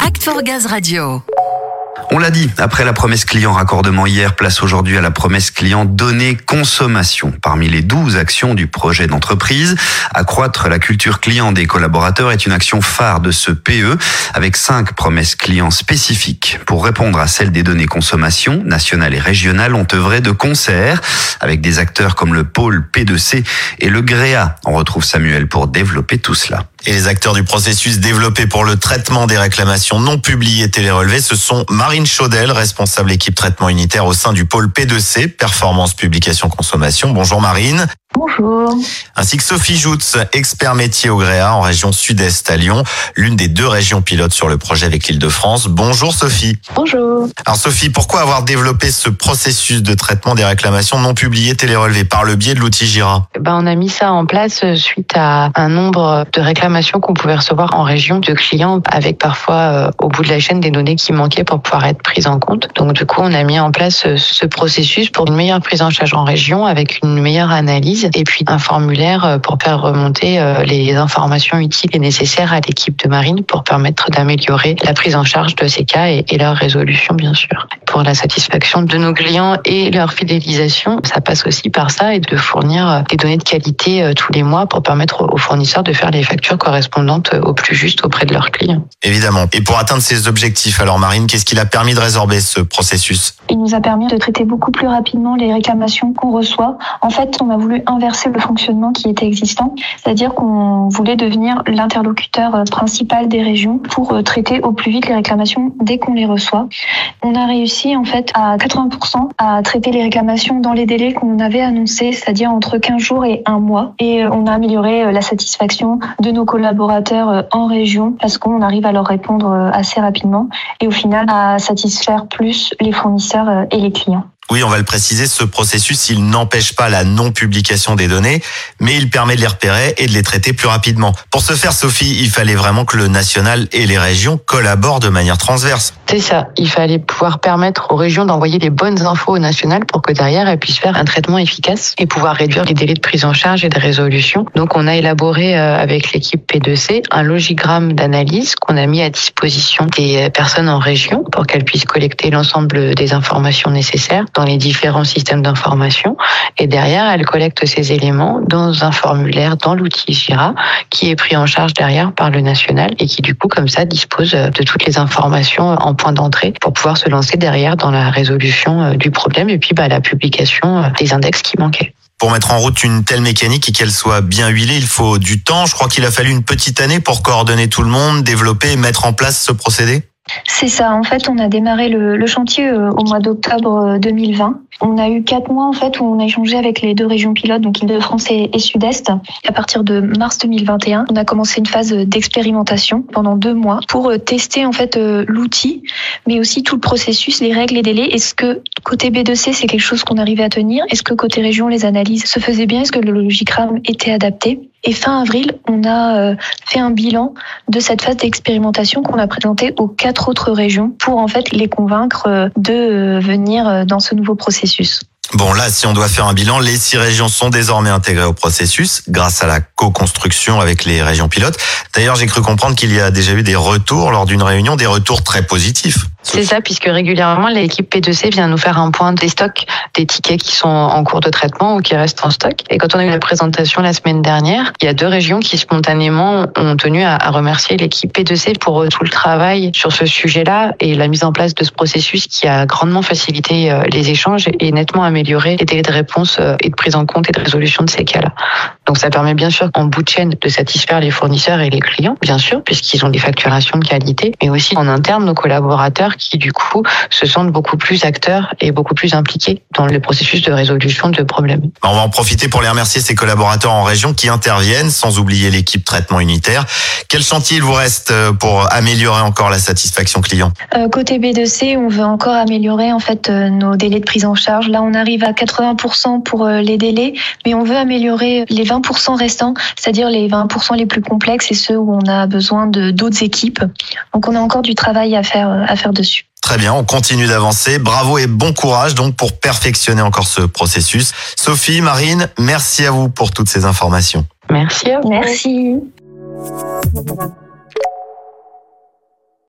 Act for Gaz Radio. On l'a dit, après la promesse client raccordement hier, place aujourd'hui à la promesse client données consommation. Parmi les 12 actions du projet d'entreprise, accroître la culture client des collaborateurs est une action phare de ce PE avec cinq promesses clients spécifiques. Pour répondre à celles des données consommation, nationales et régionales ont œuvré de concert avec des acteurs comme le pôle P2C et le GREA. On retrouve Samuel pour développer tout cela. Et les acteurs du processus développé pour le traitement des réclamations non publiées télérelevées, ce sont Marine Chaudel, responsable équipe traitement unitaire au sein du pôle P2C, Performance Publication Consommation. Bonjour Marine. Bonjour. Ainsi que Sophie Joutz, expert métier au Gréa en région sud-est à Lyon, l'une des deux régions pilotes sur le projet avec l'Île-de-France. Bonjour Sophie. Bonjour. Alors Sophie, pourquoi avoir développé ce processus de traitement des réclamations non publiées télérelevées par le biais de l'outil Gira ben, On a mis ça en place suite à un nombre de réclamations qu'on pouvait recevoir en région de clients avec parfois euh, au bout de la chaîne des données qui manquaient pour pouvoir être prises en compte. Donc du coup, on a mis en place euh, ce processus pour une meilleure prise en charge en région avec une meilleure analyse et puis un formulaire euh, pour faire remonter euh, les informations utiles et nécessaires à l'équipe de marine pour permettre d'améliorer la prise en charge de ces cas et, leur résolution, bien sûr. Pour la satisfaction de nos clients et leur fidélisation, ça passe aussi par ça et de fournir euh, des données de qualité tous les mois pour permettre aux fournisseurs de faire les factures correspondantes au plus juste auprès de leurs clients. Évidemment. Et pour atteindre ces objectifs, alors Marine, qu'est-ce qui a permis de résorber ce processus? Il nous a permis de traiter beaucoup plus rapidement les réclamations qu'on reçoit. En fait, on a voulu inverser le fonctionnement qui était existant, c'est-à-dire qu'on voulait devenir l'interlocuteur euh, principal des régions pour euh, traiter au plus vite les réclamations dès qu'on les reçoit. On a réussi en fait à 80% à traiter les réclamations dans les délais qu'on avait annoncés, c'est-à-dire entre 15 jours et un mois. Et euh, on a amélioré la satisfaction de nos collaborateurs en région parce qu'on arrive à leur répondre assez rapidement et au final à satisfaire plus les fournisseurs et les clients. Oui, on va le préciser, ce processus, il n'empêche pas la non-publication des données, mais il permet de les repérer et de les traiter plus rapidement. Pour ce faire, Sophie, il fallait vraiment que le national et les régions collaborent de manière transverse. C'est ça, il fallait pouvoir permettre aux régions d'envoyer les bonnes infos au national pour que derrière, elles puissent faire un traitement efficace et pouvoir réduire les délais de prise en charge et de résolution. Donc, on a élaboré euh, avec l'équipe P2C un logigramme d'analyse qu'on a mis à disposition des personnes en région pour qu'elles puissent collecter l'ensemble des informations nécessaires dans les différents systèmes d'information. Et derrière, elle collecte ces éléments dans un formulaire, dans l'outil Jira, qui est pris en charge derrière par le national et qui, du coup, comme ça, dispose de toutes les informations en point d'entrée pour pouvoir se lancer derrière dans la résolution euh, du problème et puis bah, la publication euh, des index qui manquaient. Pour mettre en route une telle mécanique et qu'elle soit bien huilée, il faut du temps. Je crois qu'il a fallu une petite année pour coordonner tout le monde, développer et mettre en place ce procédé. C'est ça. En fait, on a démarré le, chantier euh, au mois d'octobre 2020. Euh, on a eu quatre mois en fait où on a échangé avec les deux régions pilotes, donc Île-de-France et, Sud-Est. À partir de mars 2021, on a commencé une phase d'expérimentation pendant deux mois pour euh, tester en fait l'outil, mais aussi tout le processus, les règles, les délais. Est-ce que côté B2C c'est quelque chose qu'on arrivait à tenir? Est-ce que côté région les analyses se faisaient bien? Est-ce que le logigramme était adapté? Et fin avril, on a euh, fait un bilan de cette phase d'expérimentation qu'on a présenté aux quatre autres régions pour en fait les convaincre euh, de euh, venir dans ce nouveau processus. Bon, là, si on doit faire un bilan, les six régions sont désormais intégrées au processus grâce à la co-construction avec les régions pilotes. D'ailleurs, j'ai cru comprendre qu'il y a déjà eu des retours lors d'une réunion, des retours très positifs. C'est ça, puisque régulièrement, l'équipe P2C vient nous faire un point des stocks des tickets qui sont en cours de traitement ou qui restent en stock. Et quand on a eu la présentation la semaine dernière, il y a deux régions qui spontanément ont tenu à, remercier l'équipe P2C pour tout le travail sur ce sujet-là et la mise en place de ce processus qui a grandement facilité euh, les échanges et nettement amélioré les délais de réponse euh, et de prise en compte et de résolution de ces cas-là. Donc ça permet bien sûr en bout de chaîne de satisfaire les fournisseurs et les clients, bien sûr, puisqu'ils ont des facturations de qualité, mais aussi en interne nos collaborateurs qui du coup se sentent beaucoup plus acteurs et beaucoup plus impliqués dans le processus de résolution de problèmes. On va en profiter pour les remercier ces collaborateurs en région qui interviennent, sans oublier l'équipe traitement unitaire. Quel chantier il vous reste euh, pour améliorer encore la satisfaction client? Euh, Côté B2C, on veut encore améliorer en fait euh, nos délais de prise en charge. Là, on arrive à 80% pour les délais, mais on veut améliorer les 20% restants, c'est-à-dire les 20% les plus complexes et ceux où on a besoin de d'autres équipes. Donc, on a encore du travail à faire à faire dessus. Très bien, on continue d'avancer. Bravo et bon courage donc pour perfectionner encore ce processus. Sophie, Marine, merci à vous pour toutes ces informations. Merci Merci.